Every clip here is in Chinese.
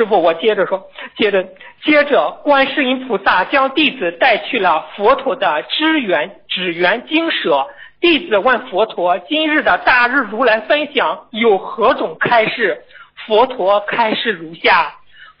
师傅，我接着说，接着接着，观世音菩萨将弟子带去了佛陀的支援指缘经舍。弟子问佛陀：“今日的大日如来分享有何种开示？”佛陀开示如下：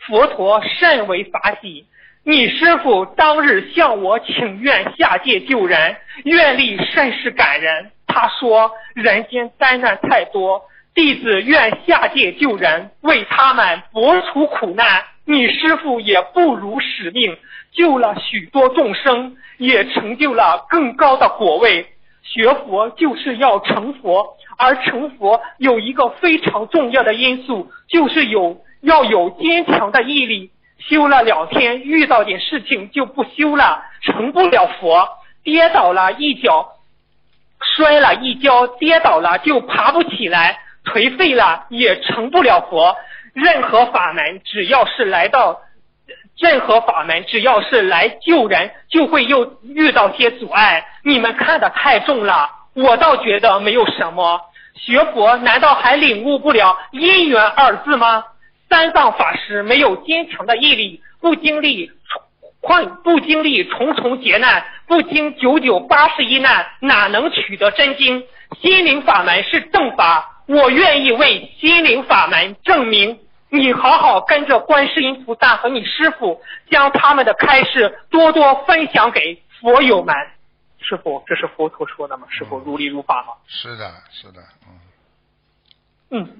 佛陀甚为法喜，你师傅当日向我请愿下界救人，愿力甚是感人。他说：“人间灾难太多。”弟子愿下界救人，为他们博除苦难。你师傅也不辱使命，救了许多众生，也成就了更高的果位。学佛就是要成佛，而成佛有一个非常重要的因素，就是有要有坚强的毅力。修了两天，遇到点事情就不修了，成不了佛。跌倒了一脚，摔了一跤，跌倒了就爬不起来。颓废了也成不了佛。任何法门只要是来到，任何法门只要是来救人，就会又遇到些阻碍。你们看的太重了，我倒觉得没有什么。学佛难道还领悟不了因缘二字吗？三藏法师没有坚强的毅力，不经历困，不经历重重劫难，不经九九八十一难，哪能取得真经？心灵法门是正法。我愿意为心灵法门证明，你好好跟着观世音菩萨和你师傅，将他们的开示多多分享给佛友们。师傅，这是佛陀说的吗？师傅如理如法吗？是的，是的，嗯。嗯。